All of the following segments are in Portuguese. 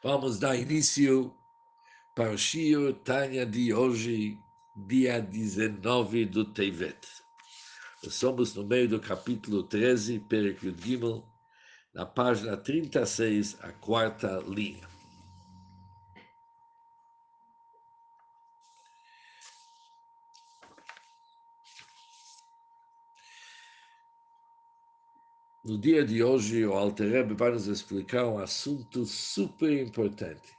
Vamos dar início para o Shio Tânia de hoje, dia 19 do Tevet. Somos no meio do capítulo 13, Perek Gimel, na página 36, a quarta linha. No dia de hoje, o Alter Rebbe vai nos explicar um assunto super importante.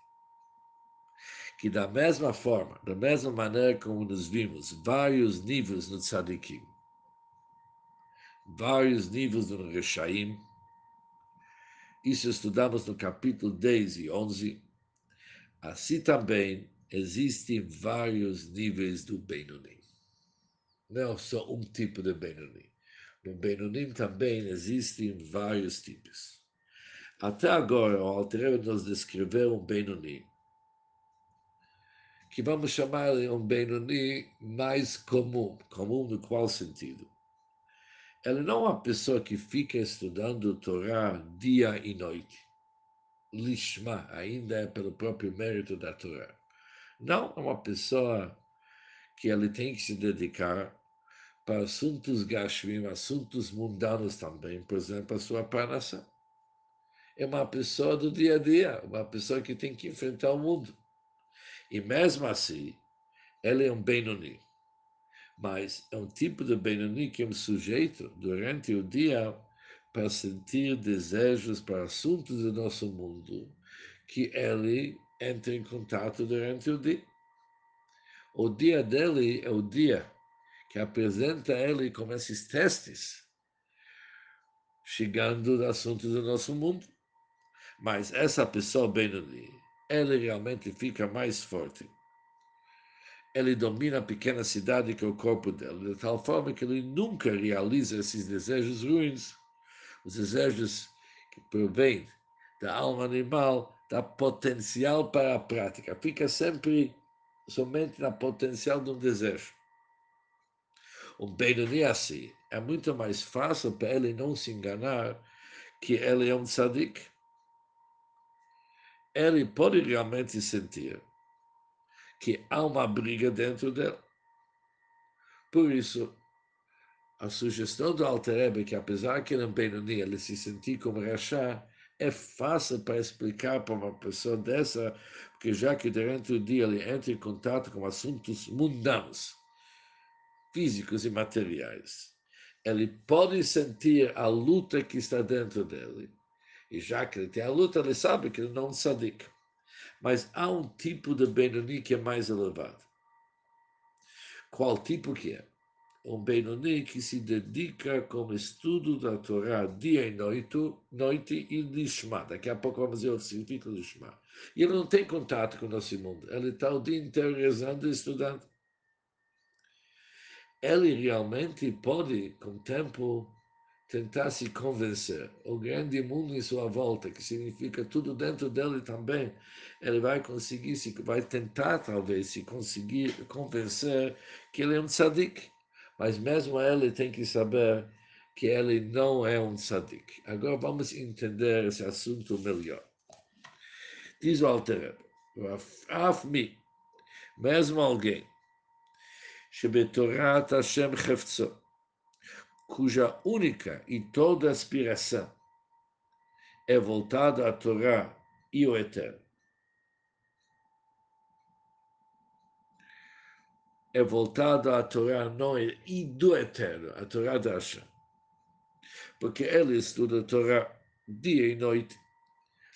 Que da mesma forma, da mesma maneira como nos vimos vários níveis no Tzadikim, vários níveis no Reshaim, isso estudamos no capítulo 10 e 11, assim também existem vários níveis do Benoni. Não só um tipo de Benoni. No Benonim também existem vários tipos. Até agora, o Alter nos descreveu um Benoni, que vamos chamar de um Benoni mais comum. Comum no qual sentido? Ele não é uma pessoa que fica estudando Torá dia e noite. Lishma, ainda é pelo próprio mérito da Torá. Não é uma pessoa que ele tem que se dedicar para assuntos gashvim, assuntos mundanos também, por exemplo, a sua parnassá. É uma pessoa do dia a dia, uma pessoa que tem que enfrentar o mundo. E mesmo assim, ele é um Benoni. Mas é um tipo de Benoni que é um sujeito, durante o dia, para sentir desejos para assuntos do nosso mundo, que ele entra em contato durante o dia. O dia dele é o dia que apresenta ele como esses testes, chegando no assunto do nosso mundo. Mas essa pessoa Benoni, ele realmente fica mais forte. Ele domina a pequena cidade que é o corpo dele, de tal forma que ele nunca realiza esses desejos ruins, os desejos que provêm da alma animal, da potencial para a prática. Fica sempre somente na potencial de um desejo um Benoni assim, é muito mais fácil para ele não se enganar que ele é um tzadik. Ele pode realmente sentir que há uma briga dentro dele. Por isso, a sugestão do Alter que apesar que ele é um Benoni, ele se sentir como Rachá, é fácil para explicar para uma pessoa dessa, porque já que durante o dia ele entra em contato com assuntos mundanos, físicos e materiais. Ele pode sentir a luta que está dentro dele. E já que ele tem a luta, ele sabe que ele não é sadica. Mas há um tipo de Benoni que é mais elevado. Qual tipo que é? Um Benoni que se dedica como estudo da Torá dia e noite, noite e Lishma. Daqui a pouco vamos ver o significado de Lishma. E ele não tem contato com o nosso mundo. Ele está o dia inteiro rezando e estudando ele realmente pode, com o tempo, tentar se convencer. O grande mundo em sua volta, que significa tudo dentro dele também, ele vai conseguir, se, vai tentar talvez se conseguir convencer que ele é um tzadik. Mas mesmo ele tem que saber que ele não é um tzadik. Agora vamos entender esse assunto melhor. Diz o Alter Afmi, mesmo alguém Shebetorat Hashem Heftzot, cuja única e toda aspiração é voltada à Torá e ao Eterno. É voltada à Torá não e do Eterno, à Torá da Hashem. Porque ele estuda a Torá dia e noite,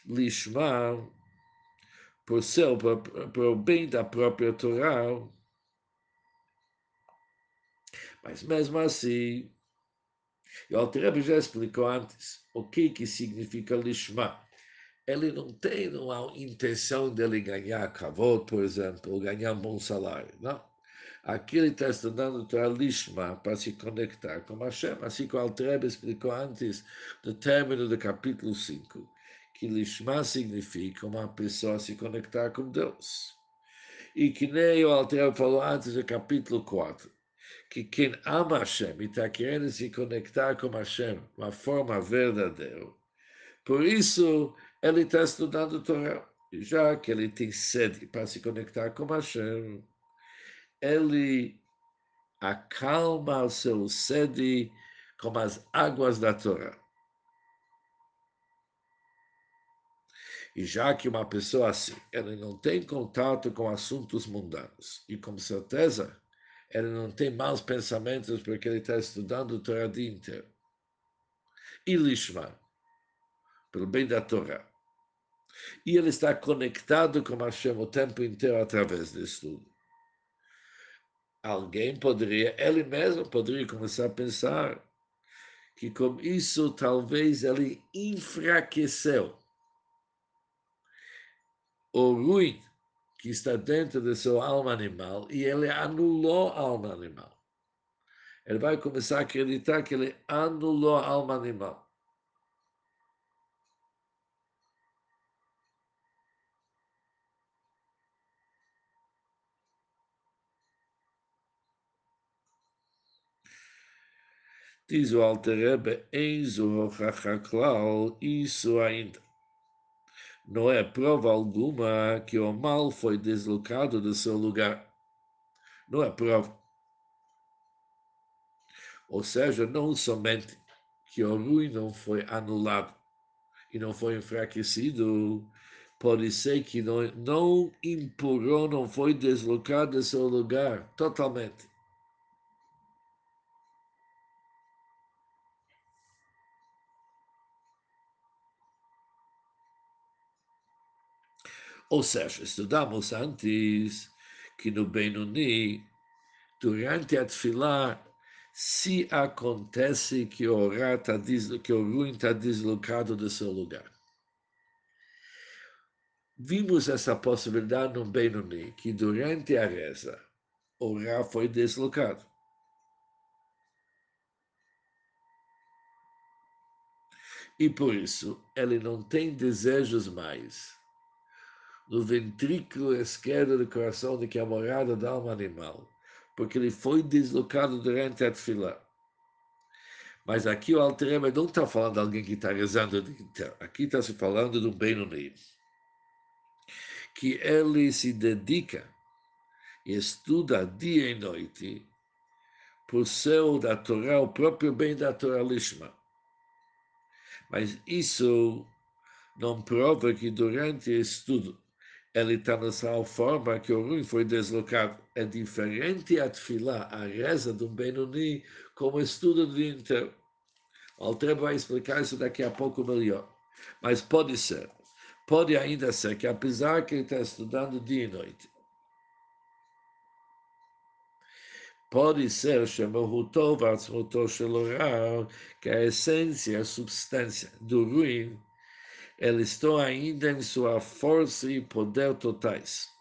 lishma por ser, para por bem da própria Torá, mas mesmo assim, o Alter já explicou antes o que, que significa lishma. Ele não tem uma intenção de ele ganhar kavod, por exemplo, ou ganhar um bom salário. Não. Aqui ele está estudando Torah Lishma para se conectar com Hashem, assim como o Alter explicou antes, no término do capítulo 5, que Lishma significa uma pessoa se conectar com Deus. E que nem o Alter falou antes do capítulo 4, que quem ama Hashem e está querendo se conectar com Hashem de uma forma verdadeira, por isso ele está estudando Torá. já que ele tem sede para se conectar com Hashem, ele acalma o seu sede com as águas da Torá. E já que uma pessoa assim, ele não tem contato com assuntos mundanos, e com certeza ele não tem maus pensamentos porque ele está estudando o Torá dia inteiro. E Lishma, pelo bem da Torá. E ele está conectado com Hashem o tempo inteiro através do estudo. Alguém poderia, ele mesmo poderia começar a pensar que com isso talvez ele enfraqueceu o ruim que está dentro de sua alma animal e ele anulou a alma animal. Ele vai começar a acreditar que ele anulou a alma animal. Diz o Alter Rebbe, Enzo Hochachaklal, isso ainda não é prova alguma que o mal foi deslocado do seu lugar. Não é prova. Ou seja, não somente que o ruim não foi anulado e não foi enfraquecido, pode ser que não, não empurrou, não foi deslocado do seu lugar totalmente. Ou seja, estudamos antes que no Benoni, durante a Tfilah, se acontece que o, tá que o ruim está deslocado do seu lugar. Vimos essa possibilidade no Benoni, que durante a reza, o Ra foi deslocado. E por isso, ele não tem desejos mais no ventrículo esquerdo do coração de que é morada da alma animal, porque ele foi deslocado durante a tefilá. Mas aqui o Alterema não está falando de alguém que está rezando, aqui está se falando de um Benoni, que ele se dedica e estuda dia e noite por ser da Torá, o próprio bem da Torá Lishma. Mas isso não prova que durante o estudo ele está na sua forma que o ruim foi deslocado. É diferente a tefilá, a reza do Benoni, como estudo do inteiro. O Alter vai explicar isso daqui a pouco melhor. Mas pode ser, pode ainda ser que apesar que ele está estudando dia e noite, pode ser, chama-o que a essência, a substância do ruim eles estão ainda em sua força e poder totais.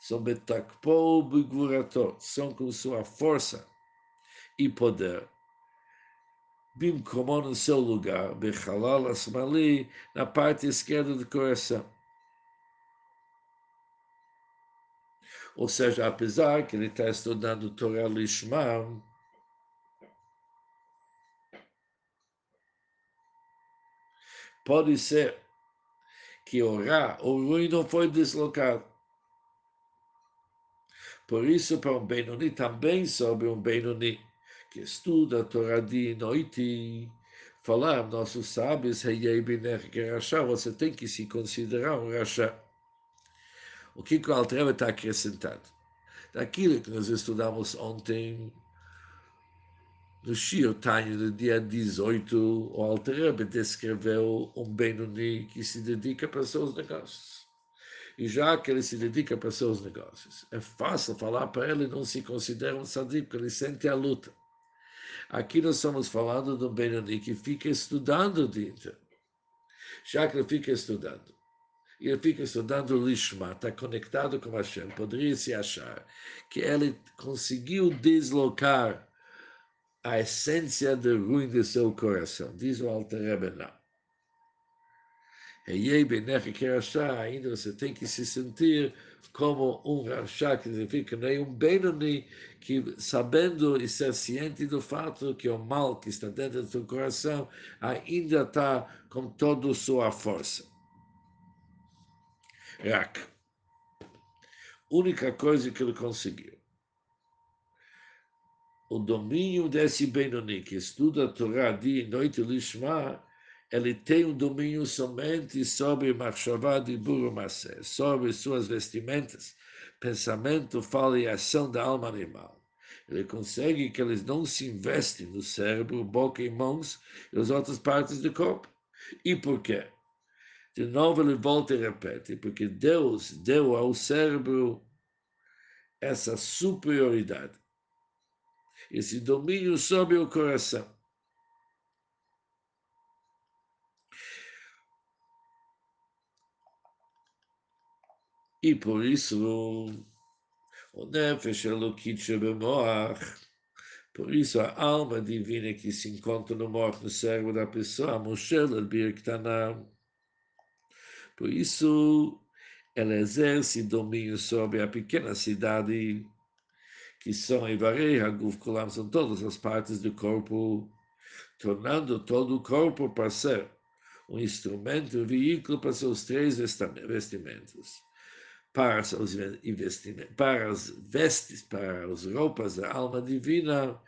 São betakpo begurato, são com sua força e poder. Bim como no seu lugar, bechalal asmali, na parte esquerda do coração. Ou seja, apesar que ele está estudando Torah Lishma, Pode ser que o ruim não foi deslocado. Por isso, para um Benoni, também sobre um Benoni que estuda a Torá de noite, falar, nossos sábios, você tem que se considerar um rachá. O que o Altreva está acrescentando? Daquilo que nós estudamos ontem, no Shio Tanya, no dia 18, o Alter descreveu um Benoni que se dedica para seus negócios. E já que ele se dedica para seus negócios, é fácil falar para ele não se considera um sadico, porque ele sente a luta. Aqui nós estamos falando de um Benoni que fica estudando o dia inteiro. Já que ele fica estudando, e ele fica estudando Lishma, está conectado com Hashem, poderia se achar que ele conseguiu deslocar a essência do ruim do seu coração. Diz o Alter Rebbe, não. Ainda você tem que se sentir como um Rasha, que significa nem um Benoni, que sabendo e ser ciente do fato que o mal que está dentro do seu coração ainda está com toda sua força. Rak. Única coisa que ele conseguiu. O domínio desse Benoni, que estuda a Torá dia e noite Lishma, ele tem um domínio somente sobre Machshavá de Burumase, sobre suas vestimentas, pensamento, fala e ação da alma animal. Ele consegue que eles não se investem no cérebro, boca e mãos e as outras partes do corpo. E por quê? De novo ele volta e repete, porque Deus deu ao cérebro essa superioridade, esse domínio sobre o coração. E por isso, o Nefesh Elokit Shebemoach, por isso a alma divina que se encontra no morto no cérebro da pessoa, Moshel El Birktanam, por isso, ela exerce domínio sobre a pequena cidade, que são Ivarei, Haguf, Kolam, são todas as partes do corpo, tornando todo o corpo para ser um instrumento, um veículo para seus três vestimentos. Para os investimentos, para as vestes, para as roupas da alma divina,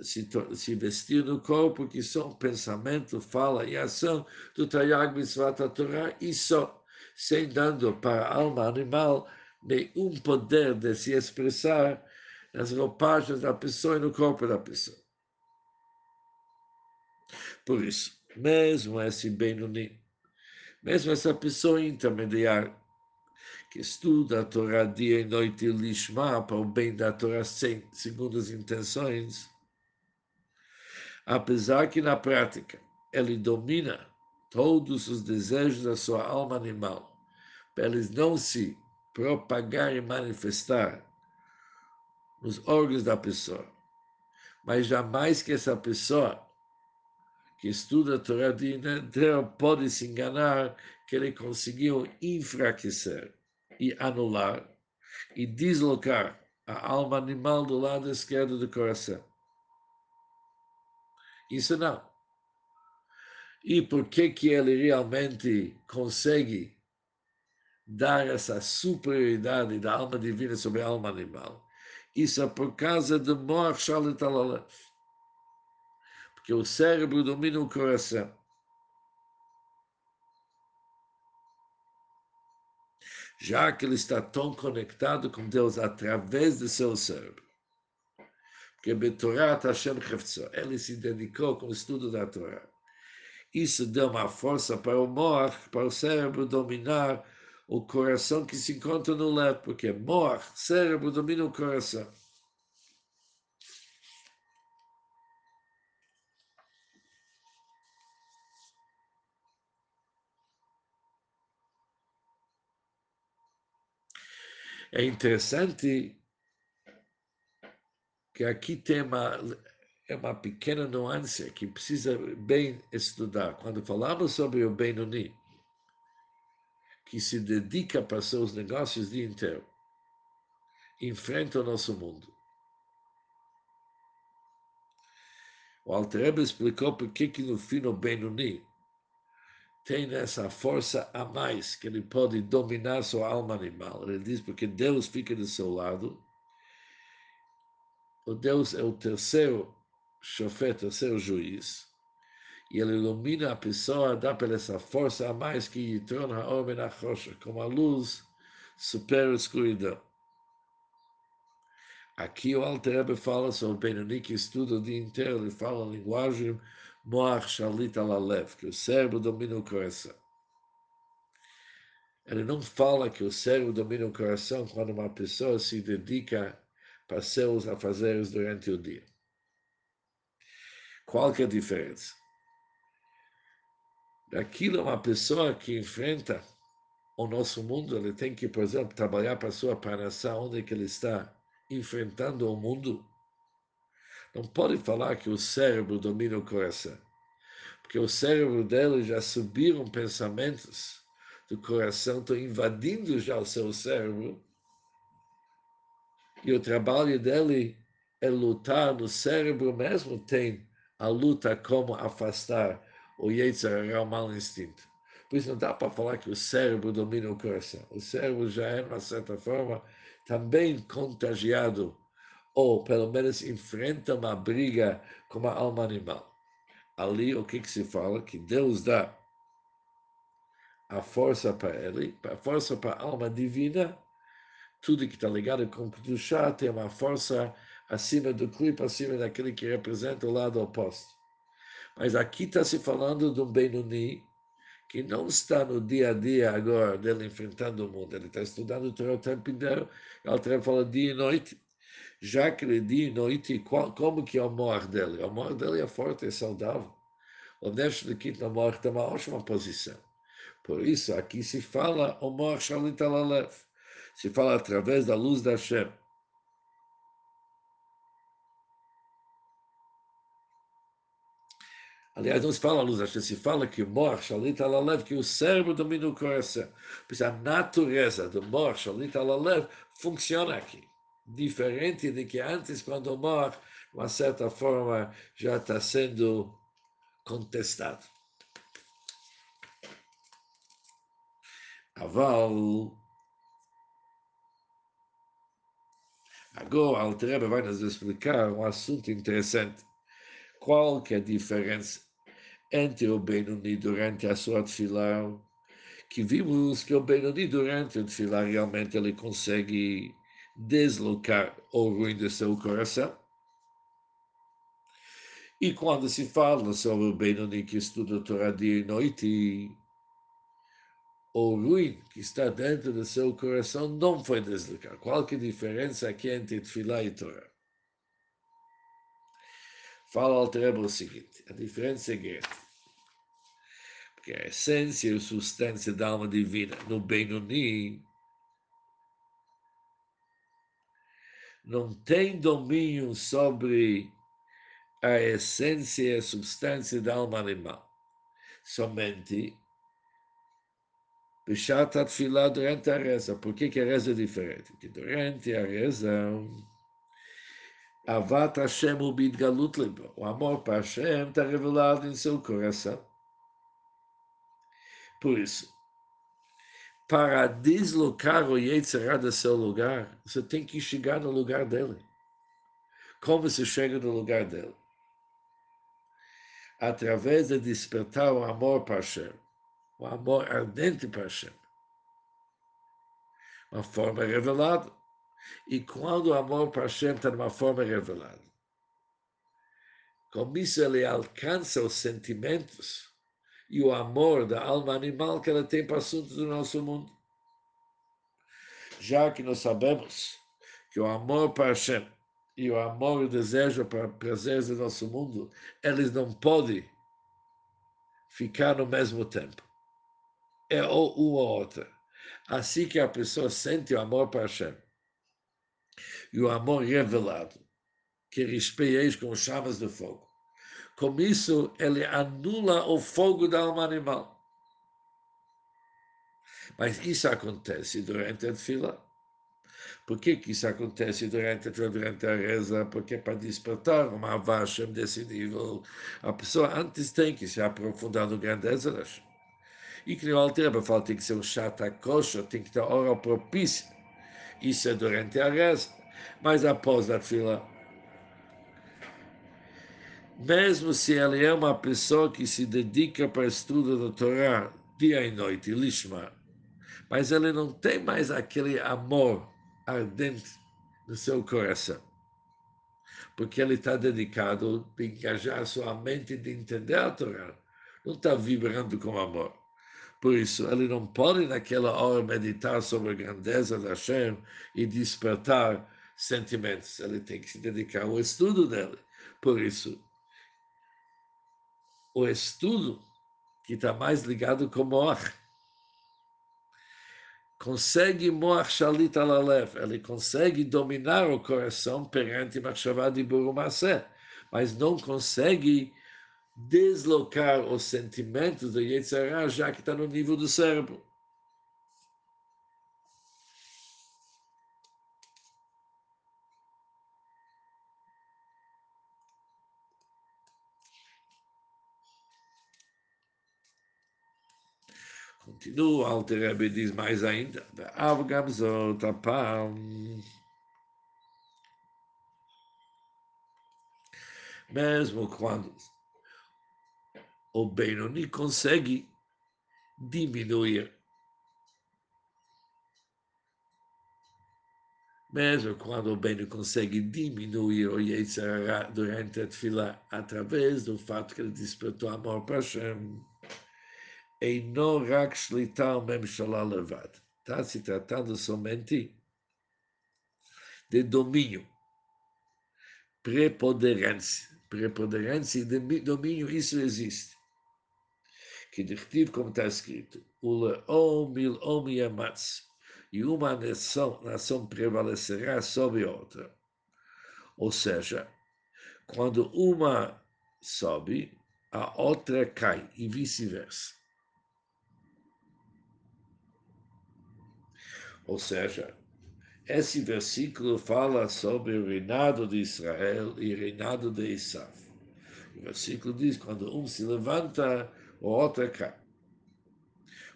se, se vestir no corpo, que são pensamento, fala e ação do Tayag Mitzvah Torah, e só, sem dando para a alma animal nenhum poder de se expressar nas roupagens da pessoa e no corpo da pessoa. Por isso, mesmo esse Benoni, mesmo essa pessoa intermediária, que estuda a Torá dia e noite lishma para o bem da Torá sem, segundo as intenções, apesar que na prática ele domina todos os desejos da sua alma animal, para eles não se propagar e manifestar nos órgãos da pessoa. Mas jamais que essa pessoa que estuda a Torá de inteiro pode se enganar que ele conseguiu enfraquecer e anular e deslocar a alma animal do lado esquerdo do coração. Isso não. E por que, que ele realmente consegue dar essa superioridade da alma divina sobre a alma animal? Isso é por causa do Moach Shalit Porque o cérebro domina o coração. Já que ele está tão conectado com Deus através do seu cérebro que Betorat Hashem Cheftzó, ele se dedicou com o estudo da Torá. Isso deu uma força para o Moach, para o cérebro dominar o coração que se encontra no levo, porque Moach, cérebro, domina o coração. É interessante que aqui tem uma, é uma pequena nuance que precisa bem estudar. Quando falamos sobre o Benoni, que se dedica para seus negócios o dia inteiro, enfrenta o nosso mundo. O Alter explicou por que no fim o Benoni tem essa força a mais, que ele pode dominar sua alma animal. Ele diz porque Deus fica do seu lado o Deus é o terceiro chofete, terceiro juiz, e ele ilumina a pessoa, dá para essa força a mais que torna a homem na rocha, como a luz supera a escuridão. Aqui o Alter fala sobre o Benoni que estuda o dia inteiro, ele fala a linguagem Moach Shalit Alalev, que o cérebro domina o coração. Ele não fala que o cérebro domina o coração quando uma pessoa se dedica para seus afazeres durante o dia. Qual que é a diferença? Aquilo é uma pessoa que enfrenta o nosso mundo, ele tem que, por exemplo, trabalhar para a sua parnassá, onde que ele está enfrentando o mundo. Não pode falar que o cérebro domina o coração, porque o cérebro dele já subiram pensamentos do coração, estão invadindo já o seu cérebro, e o trabalho dele é lutar no cérebro mesmo, tem a luta como afastar o Yetzer o mau instinto. Por isso não dá para falar que o cérebro domina o coração. O cérebro já é, de uma certa forma, também contagiado, ou pelo menos enfrenta uma briga com a alma animal. Ali, o que, que se fala? Que Deus dá a força para ele, a força para a alma divina, tudo que está ligado com chá tem uma força acima do clipe, acima daquele que representa o lado oposto. Mas aqui está se falando de um Benoni que não está no dia a dia agora dele enfrentando o mundo, ele está estudando o tempo inteiro, ele fala dia e noite, já que ele dia e noite, como que é o amor dele? O amor dele é forte, é saudável. O Nesh de Kitna morre tem uma ótima posição. Por isso, aqui se fala o Mor Shalit Alalev. Se fala através da luz da Hashem. Aliás, não se fala luz da Hashem, se fala que Mor Shalit Alalev, que o cérebro domina o coração. Pois a natureza do Mor Shalit Alalev funciona aqui. Diferente de que antes, quando o Mor, de uma certa forma, já está sendo contestado. Aval. Agora, Altreba vai nos explicar um assunto interessante. Qual que é a diferença entre o Benoni durante a sua tefilá? Que vimos que o Benoni durante a tefilá realmente ele consegue deslocar o ruim do seu coração. E quando se fala sobre o Benoni que estuda a Torá dia e noite, o ruim que está dentro do seu coração não foi deslocado. Qual que é a diferença aqui entre Tfilah e Torá? Fala ao Treba o seguinte, a diferença é grande. Porque a essência e a substância da alma divina no Benoni não tem domínio sobre a essência e a substância da alma animal. Somente Bishat Atfilah durante a reza. Por que, que a reza é diferente? Porque durante a reza, Avat Hashem ubid galut libo. O amor para Hashem está revelado em seu coração. Por isso, para deslocar o Yetzirah do seu lugar, você tem que chegar no lugar dele. Como se chega no lugar dele? Através de despertar o amor para Hashem o amor ardente para Hashem. Uma forma revelada. E quando o amor para Hashem está numa forma revelada, com isso ele alcança os sentimentos e o amor da alma animal que ela tem para assuntos do nosso mundo. Já que nós sabemos que o amor para Hashem e o amor e o desejo para prazeres do nosso mundo, eles não podem ficar no mesmo tempo é ou uma ou outra. Assim que a pessoa sente o amor para Hashem e o amor revelado, que respeireis com chamas de fogo. Com isso, ele anula o fogo da alma animal. Mas isso acontece durante a fila. Por que, que isso acontece durante, durante a reza? Porque para despertar uma Hashem desse nível, a pessoa antes tem que se aprofundar no grandeza da. E que o Alter fala tem que ser um chata kosher, tem que ter hora propícia. Isso é durante a reza, mas após a fila. Mesmo se ele é uma pessoa que se dedica para o estudo da Torá dia e noite, lishma, mas ele não tem mais aquele amor ardente no seu coração. Porque ele está dedicado a engajar sua mente de entender a Torá. Não está vibrando com amor. Por isso, ele não pode naquela hora meditar sobre a grandeza da Hashem e despertar sentimentos. Ele tem que se dedicar ao estudo dele. Por isso, o estudo que está mais ligado com Moach consegue Moach Shalit Alalev, ele consegue dominar o coração perante Machshavah de Burumase, mas não consegue deslocar os sentimentos do Yetzirah, já que está no nível do cérebro. Continua, Alter Rebbe diz mais ainda, Avgamzot, apam, mesmo quando o Benoni consegue diminuir. Mesmo quando o Benoni consegue diminuir o Yetzirah durante a Tfila através do fato que ele despertou amor para Hashem, Eino rak shlital memshalá levad. Está se tratando somente de domínio, preponderância. Preponderância e domínio, isso existe. Que diretivo, como está escrito, o leom mil om yamatz, e uma nação, nação prevalecerá sobre outra. Ou seja, quando uma sobe, a outra cai, e vice-versa. Ou seja, esse versículo fala sobre o reinado de Israel e o reinado de Isaf. O versículo diz: quando um se levanta, o outro cai.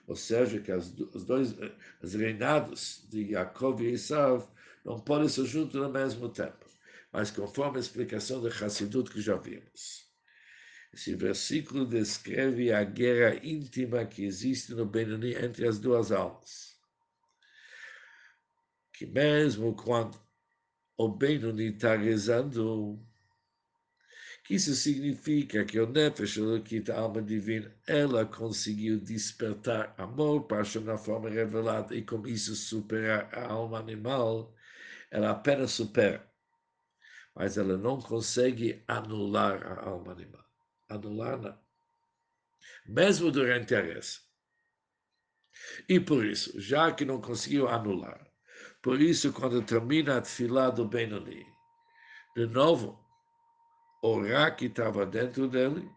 Ou seja, que as, os dois os reinados de Jacob e Isaf não podem ser juntos ao mesmo tempo, mas conforme a explicação de Hassidut que já vimos. Esse versículo descreve a guerra íntima que existe no Benoni entre as duas almas que mesmo quando o Benoni está rezando, que isso significa que o Nefesh Elokit, a alma divina, ela conseguiu despertar amor para na forma revelada e com isso superar a alma animal, ela apenas supera, mas ela não consegue anular a alma animal. Anular não. Mesmo durante a reza. E por isso, já que não conseguiu anular, por isso, quando termina a tefilá do Benoni, de novo, o Ra que estava dentro dele,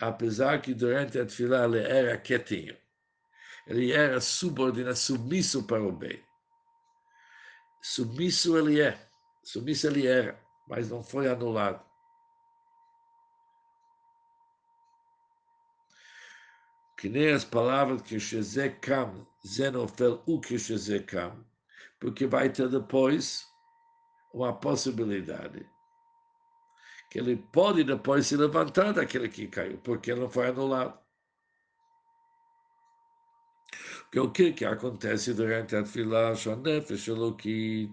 apesar que durante a tefilá ele era quietinho, ele era subordinado, submisso para o bem. Submisso ele é, submisso ele era, mas não foi anulado. que nem as palavras que Shezekam, Zenofel, Shezekam, porque vai ter depois uma possibilidade que ele pode depois se levantar daquele que caiu, porque ele não foi anulado. Que o que, que acontece durante a Shanefesh Elokit?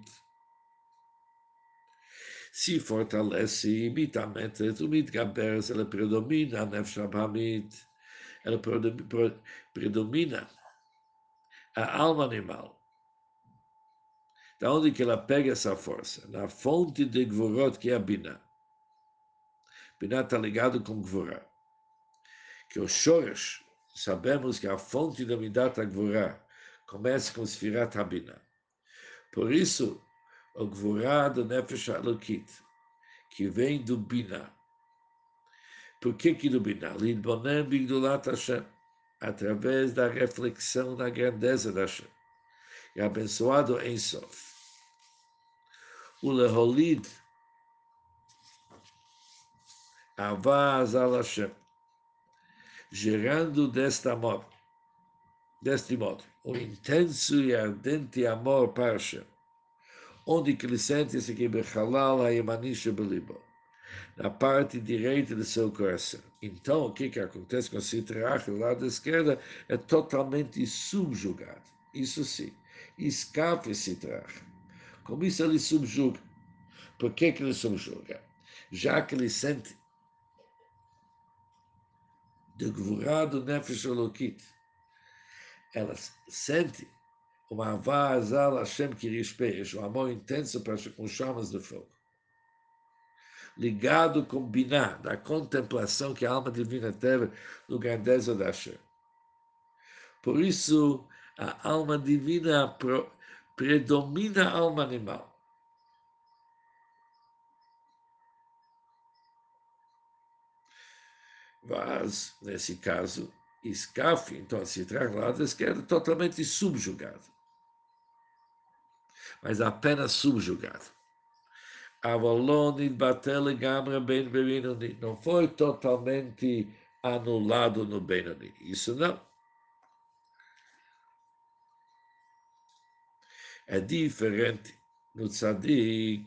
Se fortalece imitamente, o Mitgaberes, ele predomina Nefesh Abhamit, ela predomina a alma animal. Da onde que ela pega essa força? Na fonte de Gvorot, que é a Binah. Binah está ligado com Gvorá. Que o Shoresh, sabemos que a fonte da Midat Gvorá começa com Sfirat Habinah. Por isso, o Gvorá do Nefesh Alokit, que vem do Binah, por que que iluminar? Lidbonem bigdulat Hashem, através da reflexão na grandeza da Hashem. E abençoado em Sof. O leholid avaz al Hashem, gerando desta modo, deste modo, um intenso e ardente amor para Hashem, onde sente-se que bechalal ha-yemani shebelibo na parte direita do seu coração. Então, o que, que acontece com o citrach, o lado esquerdo, é totalmente subjugado. Isso sim, escape citrach. Como isso ele subjuga? Por que, que ele subjuga? Já que ele sente de gvurado nefesh olokit, ela sente uma avazal Hashem que um amor intenso para com chamas de fogo ligado com Binah, da contemplação que a alma divina teve no grandeza da Hashem. Por isso, a alma divina predomina a alma animal. Mas, nesse caso, Escafe, então, se traz lá totalmente subjugado. Mas apenas subjugado. Não foi totalmente anulado no Benoni. Isso não. É diferente no Tzadik.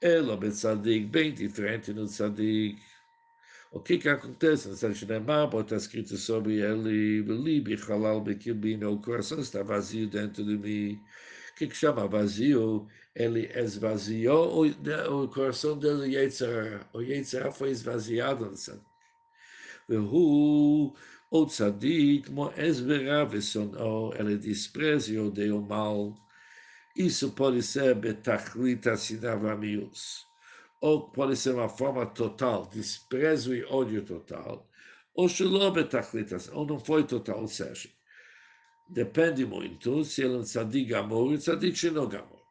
Ela o Tzadik, bem diferente no Tzadik. O que que acontece? No Tzadik Shnemarbo está escrito sobre ele, Libi, Halal, Bekibino, o coração está vazio dentro de mim que, que chama vazio, ele esvaziou o, o coração dele, Yetzirah. O Yetzirah foi esvaziado do tzadik. O tzadik, moesverá vesonou, ele despreza o deu mal. Isso pode ser betachlita sinavamius, ou pode ser uma forma total, desprezo e ódio total, ou shalom betachlita, ou não foi total, ou seja, depende muito se ele é um tzadik gamor e tzadik sheno gamor.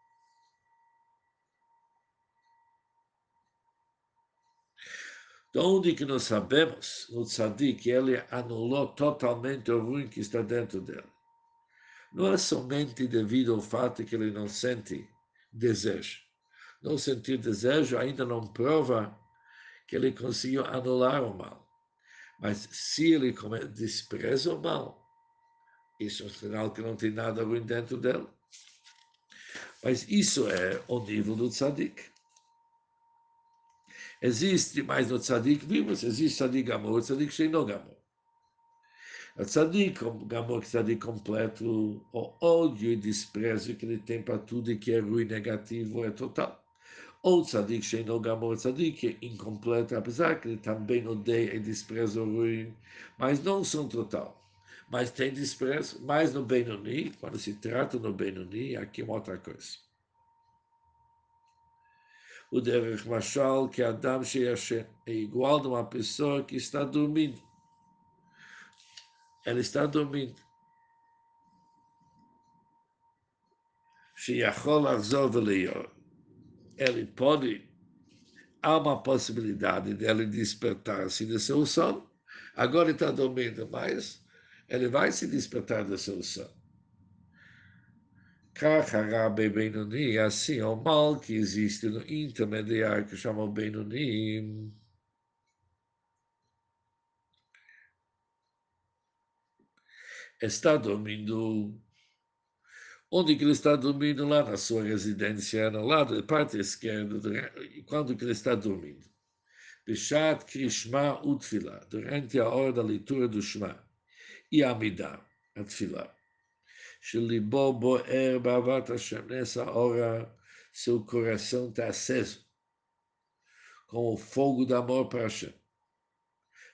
De onde que nós sabemos, no que ele anulou totalmente o ruim que está dentro dele? Não é somente devido ao fato que ele não sente desejo. Não sentir desejo ainda não prova que ele conseguiu anular o mal. Mas se ele despreza o mal, isso é um sinal que não tem nada ruim dentro dele. Mas isso é o nível do tzadik. Existe mais no tzadik vivos, existe tzadik gamor, tzadik sheino gamor. O tzadik gamor, tzadik completo, o ódio e desprezo que ele tem para tudo que é ruim, negativo, é total. Ou tzadik sheino gamor, tzadik é incompleto, apesar que ele também odeia e despreza o ruim, mas não são total. Mas tem desprezo, mais no Benoni, quando se trata no Benoni, aqui é uma outra coisa o derech machal que Adam sheyashem é igual de uma pessoa que está dormindo. Ela está dormindo. Sheyachol v'leyor. Ele pode, há uma possibilidade dele despertar-se do seu sono. Agora está dormindo, mas ele vai se despertar do seu sono. Kachara Benoni, assim é o mal que existe no intermediário que chama Benoni. Está dormindo. Onde que ele está dormindo? Lá na sua residência, no lado da parte esquerda, quando que ele está dormindo. Bishat Krishma Utfila, durante a hora da leitura do Shema. E Amidah, a Tfilah. שליבו בוער באהבת השם, nessa hora seu coração está aceso com o fogo do amor para Hashem.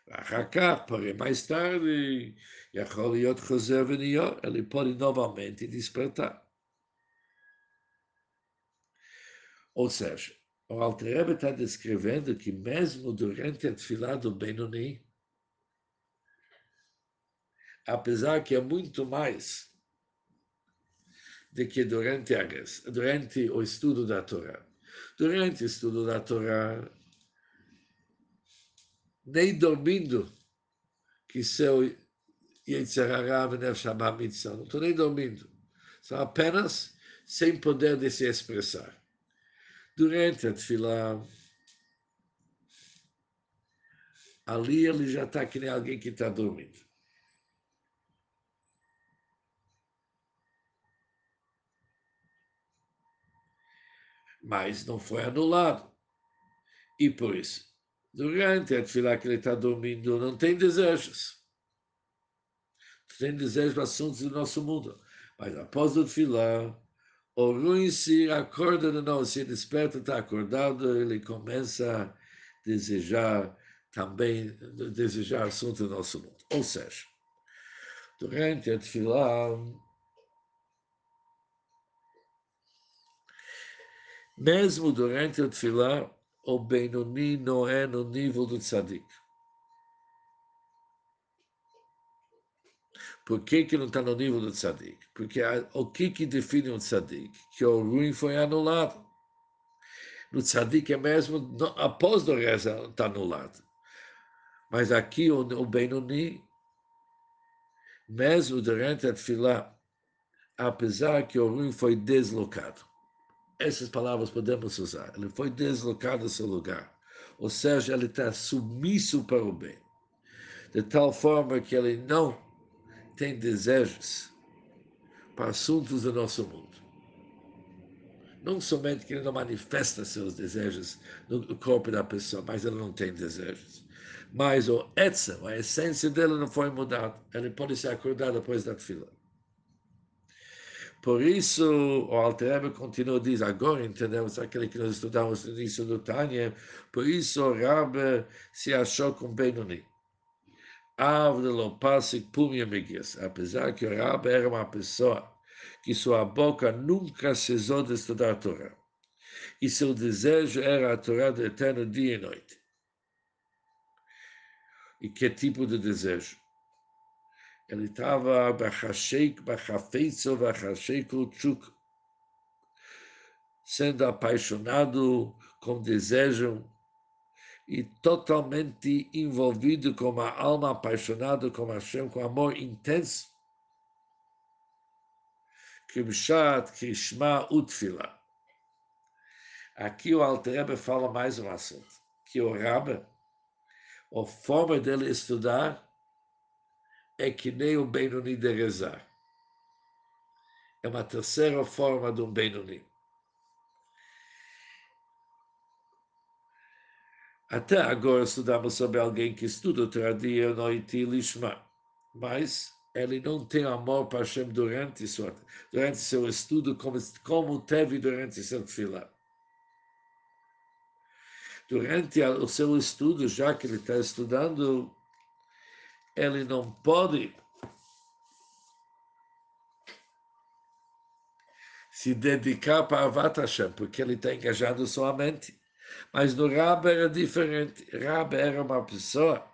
ואחר porém mais tarde, יכול להיות חוזר ונהיה, ele pode novamente despertar. Ou seja, o Alter está descrevendo que mesmo durante a tefilá do Benoni, apesar que é muito mais de que durante, a, durante o estudo da Torá, durante o estudo da Torá, nem dormindo, que seu Yetzirará Venefshamah Mitzvah, não estou nem dormindo, são apenas sem poder de se expressar. Durante a tefilá, ali ele já está que nem alguém que está dormindo. Mas não foi anulado. E por isso, durante a tefilá que ele está dormindo, não tem desejos. Tem desejos para assuntos do nosso mundo. Mas após o tefilá, o ruim se acorda de novo, se desperta, está acordado, ele começa a desejar também, desejar assuntos do nosso mundo. Ou seja, durante a tefilá, Mesmo durante o tefilá, o Benoni não é no nível do tzadik. Por que, que não está no nível do tzadik? Porque o que, que define o tzadik? Que o ruim foi anulado. No tzadik é mesmo, após o reza, está anulado. Mas aqui o, o Benoni, mesmo durante a tefilá, apesar que o ruim foi deslocado essas palavras podemos usar. Ele foi deslocado do seu lugar. Ou seja, ele está submisso para o bem. De tal forma que ele não tem desejos para assuntos do nosso mundo. Não somente que ele não manifesta seus desejos no corpo da pessoa, mas ele não tem desejos. Mas o etzem, a essência dele não foi mudada. Ele pode se acordar depois da fila. Por isso, o Alter continua, diz, agora entendemos aquele que nós estudamos no início do Tânia, por isso o Rabbe se achou com Benoni. Apesar que o Rabbe era uma pessoa que sua boca nunca cessou de estudar a Torá. E seu desejo era a Torá do eterno dia e noite. E que tipo de desejo? Ele estava sendo apaixonado com desejo e totalmente envolvido com uma alma apaixonada com Hashem, com amor intenso. Kimshat, Krishma, Utfila. Aqui o Alter fala mais um assunto, que o Rabbe, a forma dele estudar é que nem o Benoni de rezar. É uma terceira forma de um Benoni. Até agora estudamos sobre alguém que estuda o Tradia Noite Lishma, mas ele não tem amor para Hashem durante, sua, durante seu estudo, como, como teve durante seu fila. Durante o seu estudo, já que ele está estudando ele não pode se dedicar para Avat Hashem, porque ele está engajado sua mente. Mas no Rab era diferente. Rab era uma pessoa,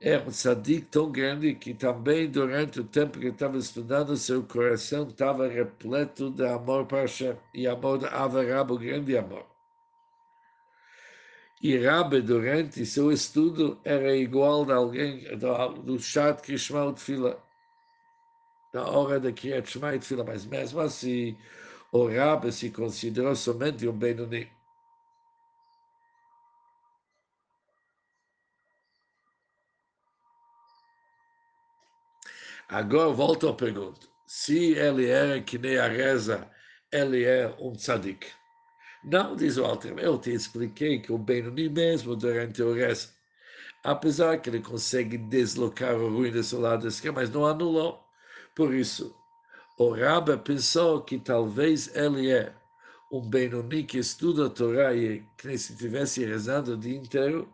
era um tzadik tão grande que também durante o tempo que estava estudando, seu coração estava repleto de amor para Hashem e amor de Avarab, o grande amor. E Rabi, durante seu estudo, era igual a alguém do, do Shat Krishma Tfila, da hora da Kriyat Shema e Tfila, mas mesmo assim, o Rabi se considerou somente um Benoni. Agora volto à pergunta. Se ele era que nem a reza, ele é um tzadik. Não, diz o Alter, eu te expliquei que o Benoni mesmo durante o resto, apesar que ele consegue deslocar o ruim do seu lado esquerdo, mas não anulou. Por isso, o Rabba pensou que talvez ele é um Benoni que estuda a Torá e que se estivesse rezando o dia inteiro,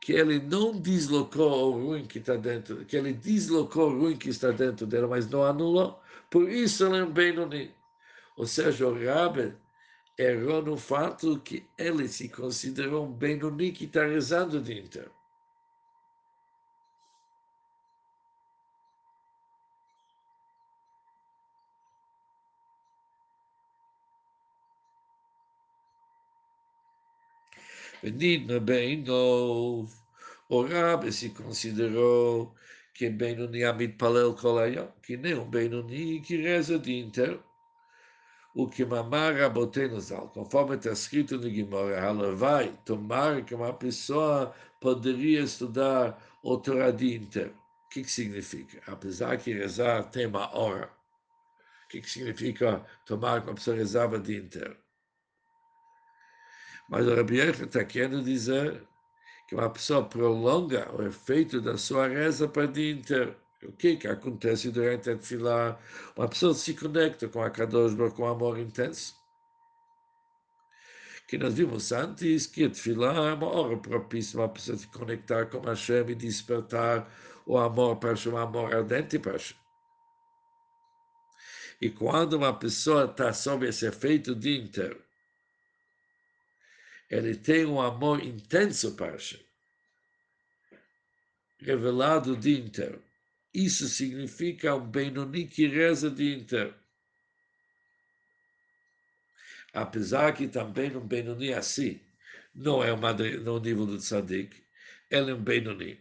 que ele não deslocou o ruim que está dentro, que ele deslocou o ruim que está dentro dele, mas não anulou. Por isso ele é um Benoni. Ou seja, o Rabba errou no fato que ele se considerou um Benoni que está rezando o dia inteiro. Menino bem novo, o Rabi se considerou que Benoni Amid Palel Kolayam, que nem um Benoni que reza o dia inteiro o que mamar Rabotenu Zal, conforme está escrito no Gimora, Halavai, tomar que uma pessoa poderia estudar o Torá dia inteiro. O que, que significa? Apesar que rezar tem uma hora. O que, que significa tomar que uma pessoa rezava o dia inteiro? Mas o Rabi está querendo dizer que uma pessoa prolonga o efeito da sua reza para o dia inteiro. O que, que acontece durante a fila? Uma pessoa se conecta com a Kadosh com amor intenso. Que nós vimos antes que a fila é uma hora propícia uma pessoa se conectar com Hashem e despertar o amor para Hashem, o amor ardente para Hashem. E quando uma pessoa está sob esse efeito o dia inteiro, ele tem um amor intenso para Hashem, revelado o dia inteiro. Isso significa um Benoni que reza o dia inteiro. Apesar que também um Benoni assim não é uma, no nível do Tzadik, ele é um Benoni.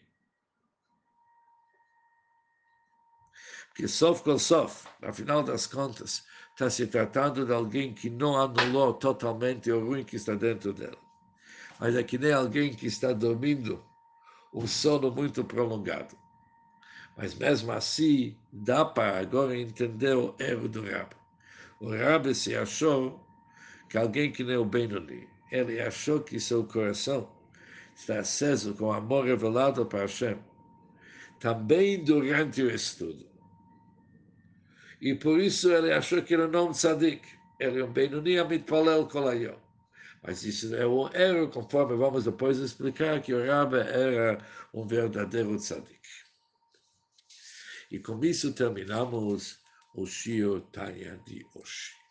Porque sof com sof, afinal das contas, está se tratando de alguém que não anulou totalmente o ruim que está dentro dele. Mas é que nem alguém que está dormindo um sono muito prolongado. Mas mesmo assim, dá para agora entender o erro do Rabi. O Rabi se achou que alguém que nem o Benoni, ele achou que seu coração está aceso com amor revelado para Hashem, também durante o estudo. E por isso ele achou que não é um tzadik, ele é um Benoni Amitpalel Kolayom. Mas isso é um erro, conforme vamos depois explicar que o Rabbe era um verdadeiro tzadik. E com isso terminamos o Shio Tanya de hoje.